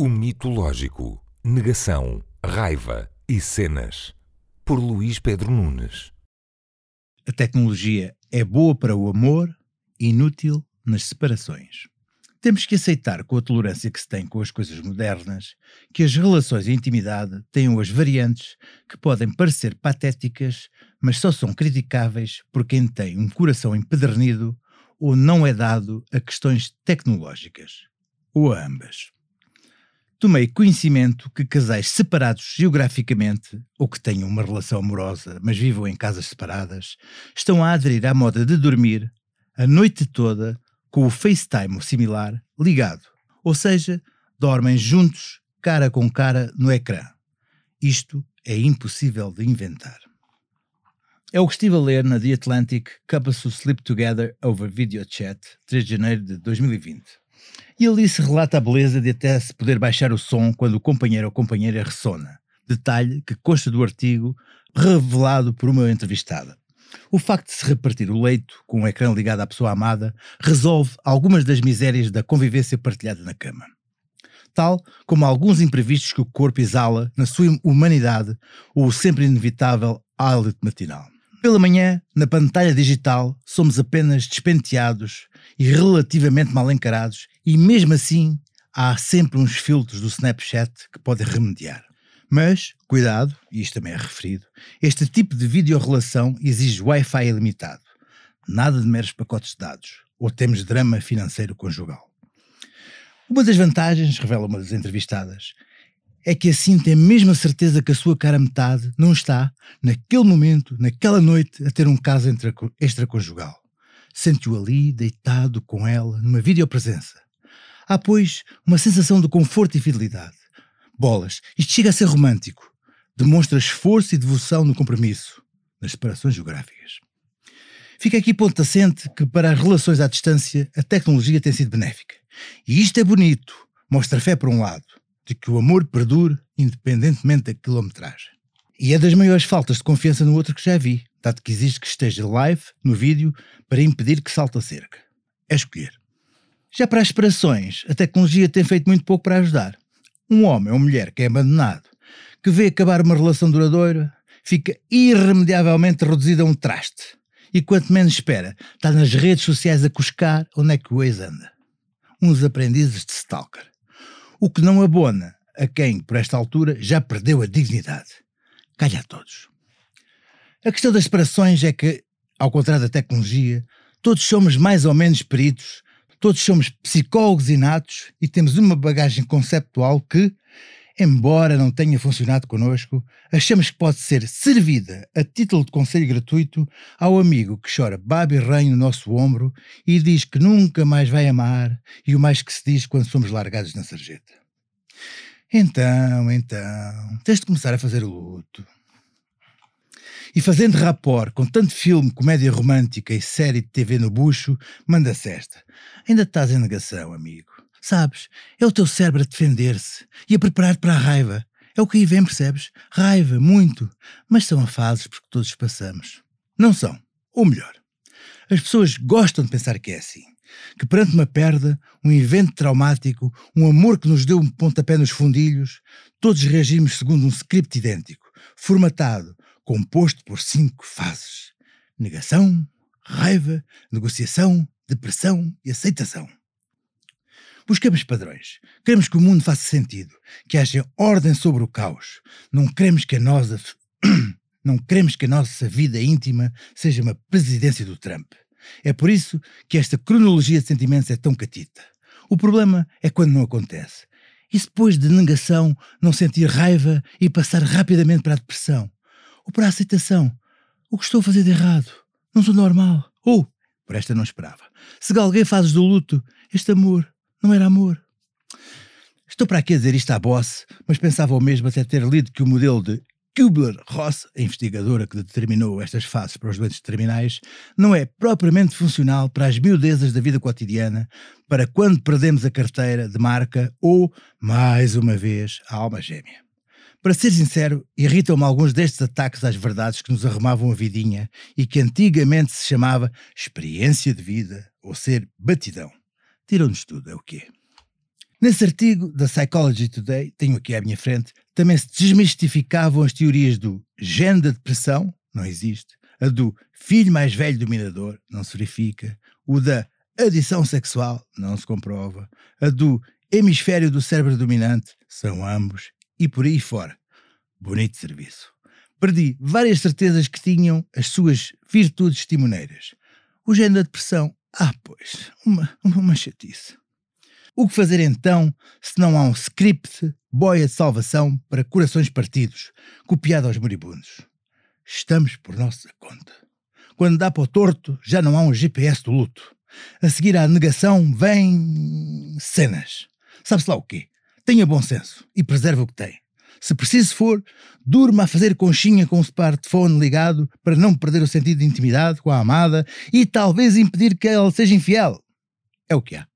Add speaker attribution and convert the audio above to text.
Speaker 1: O mitológico, negação, raiva e cenas. Por Luís Pedro Nunes.
Speaker 2: A tecnologia é boa para o amor, inútil nas separações. Temos que aceitar, com a tolerância que se tem com as coisas modernas, que as relações e intimidade tenham as variantes que podem parecer patéticas, mas só são criticáveis por quem tem um coração empedernido ou não é dado a questões tecnológicas, ou a ambas. Tomei conhecimento que casais separados geograficamente, ou que tenham uma relação amorosa, mas vivam em casas separadas, estão a aderir à moda de dormir a noite toda com o FaceTime ou similar ligado, ou seja, dormem juntos, cara com cara, no ecrã. Isto é impossível de inventar. É o que estive a ler na The Atlantic Couples Sleep Together Over Video Chat, 3 de janeiro de 2020. E ali se relata a beleza de até se poder baixar o som quando o companheiro ou companheira ressona. Detalhe que consta do artigo revelado por uma entrevistada. O facto de se repartir o leito com o ecrã ligado à pessoa amada resolve algumas das misérias da convivência partilhada na cama. Tal como alguns imprevistos que o corpo exala na sua humanidade ou o sempre inevitável hálito matinal. Pela manhã, na pantalha digital, somos apenas despenteados e relativamente mal encarados, e mesmo assim há sempre uns filtros do Snapchat que podem remediar. Mas, cuidado, e isto também é referido, este tipo de videorelação exige Wi-Fi ilimitado. Nada de meros pacotes de dados, ou temos drama financeiro conjugal. Uma das vantagens, revela uma das entrevistadas, é que assim tem a certeza que a sua cara metade não está, naquele momento, naquela noite, a ter um caso extraconjugal. Sente-o ali, deitado com ela, numa videopresença. Há, pois, uma sensação de conforto e fidelidade. Bolas, isto chega a ser romântico. Demonstra esforço e devoção no compromisso, nas separações geográficas. Fica aqui ponto assente que para as relações à distância a tecnologia tem sido benéfica. E isto é bonito, mostra fé por um lado, de que o amor perdure independentemente da quilometragem. E é das maiores faltas de confiança no outro que já vi, dado que existe que esteja live no vídeo para impedir que salte a cerca. É escolher. Já para as separações, a tecnologia tem feito muito pouco para ajudar. Um homem ou mulher que é abandonado, que vê acabar uma relação duradoura, fica irremediavelmente reduzido a um traste. E quanto menos espera, está nas redes sociais a cuscar onde é que o ex anda. Uns aprendizes de stalker o que não abona a quem, por esta altura, já perdeu a dignidade. Calha a todos. A questão das separações é que, ao contrário da tecnologia, todos somos mais ou menos peritos, todos somos psicólogos inatos e temos uma bagagem conceptual que, embora não tenha funcionado connosco, achamos que pode ser servida a título de conselho gratuito ao amigo que chora baba e no nosso ombro e diz que nunca mais vai amar e o mais que se diz quando somos largados na sarjeta. Então, então, tens de começar a fazer o luto. E fazendo rapport com tanto filme, comédia romântica e série de TV no bucho, manda-se esta. Ainda estás em negação, amigo. Sabes, é o teu cérebro a defender-se e a preparar para a raiva. É o que aí vem, percebes? Raiva, muito. Mas são a fases porque todos passamos. Não são. Ou melhor, as pessoas gostam de pensar que é assim. Que perante uma perda, um evento traumático, um amor que nos deu um pontapé nos fundilhos, todos reagimos segundo um script idêntico, formatado, composto por cinco fases: negação, raiva, negociação, depressão e aceitação. Buscamos padrões. Queremos que o mundo faça sentido, que haja ordem sobre o caos. Não queremos que a nossa não queremos que a nossa vida íntima seja uma presidência do Trump. É por isso que esta cronologia de sentimentos é tão catita. O problema é quando não acontece. E depois de negação, não sentir raiva e passar rapidamente para a depressão. Ou para a aceitação. O que estou a fazer de errado? Não sou normal. Ou, por esta não esperava. Se galguei fases do luto, este amor não era amor. Estou para aqui a dizer isto à boss, mas pensava o mesmo até ter lido que o modelo de Kubler-Ross, a investigadora que determinou estas fases para os doentes terminais, não é propriamente funcional para as miudezas da vida cotidiana, para quando perdemos a carteira de marca ou, mais uma vez, a alma gêmea. Para ser sincero, irritam-me alguns destes ataques às verdades que nos arrumavam a vidinha e que antigamente se chamava experiência de vida ou ser batidão. Tiram-nos tudo, é o quê? Nesse artigo da Psychology Today, tenho aqui à minha frente, também se desmistificavam as teorias do gene da depressão, não existe, a do filho mais velho dominador, não se verifica, o da adição sexual, não se comprova, a do hemisfério do cérebro dominante, são ambos, e por aí fora. Bonito serviço. Perdi várias certezas que tinham as suas virtudes timoneiras. O gene da depressão, ah, pois, uma, uma chatice. O que fazer então se não há um script, boia de salvação para corações partidos, copiado aos moribundos? Estamos por nossa conta. Quando dá para o torto, já não há um GPS do luto. A seguir à negação, vem cenas. Sabe-se lá o quê? Tenha bom senso e preserve o que tem. Se preciso for, durma a fazer conchinha com o smartphone ligado para não perder o sentido de intimidade com a amada e talvez impedir que ela seja infiel. É o que há.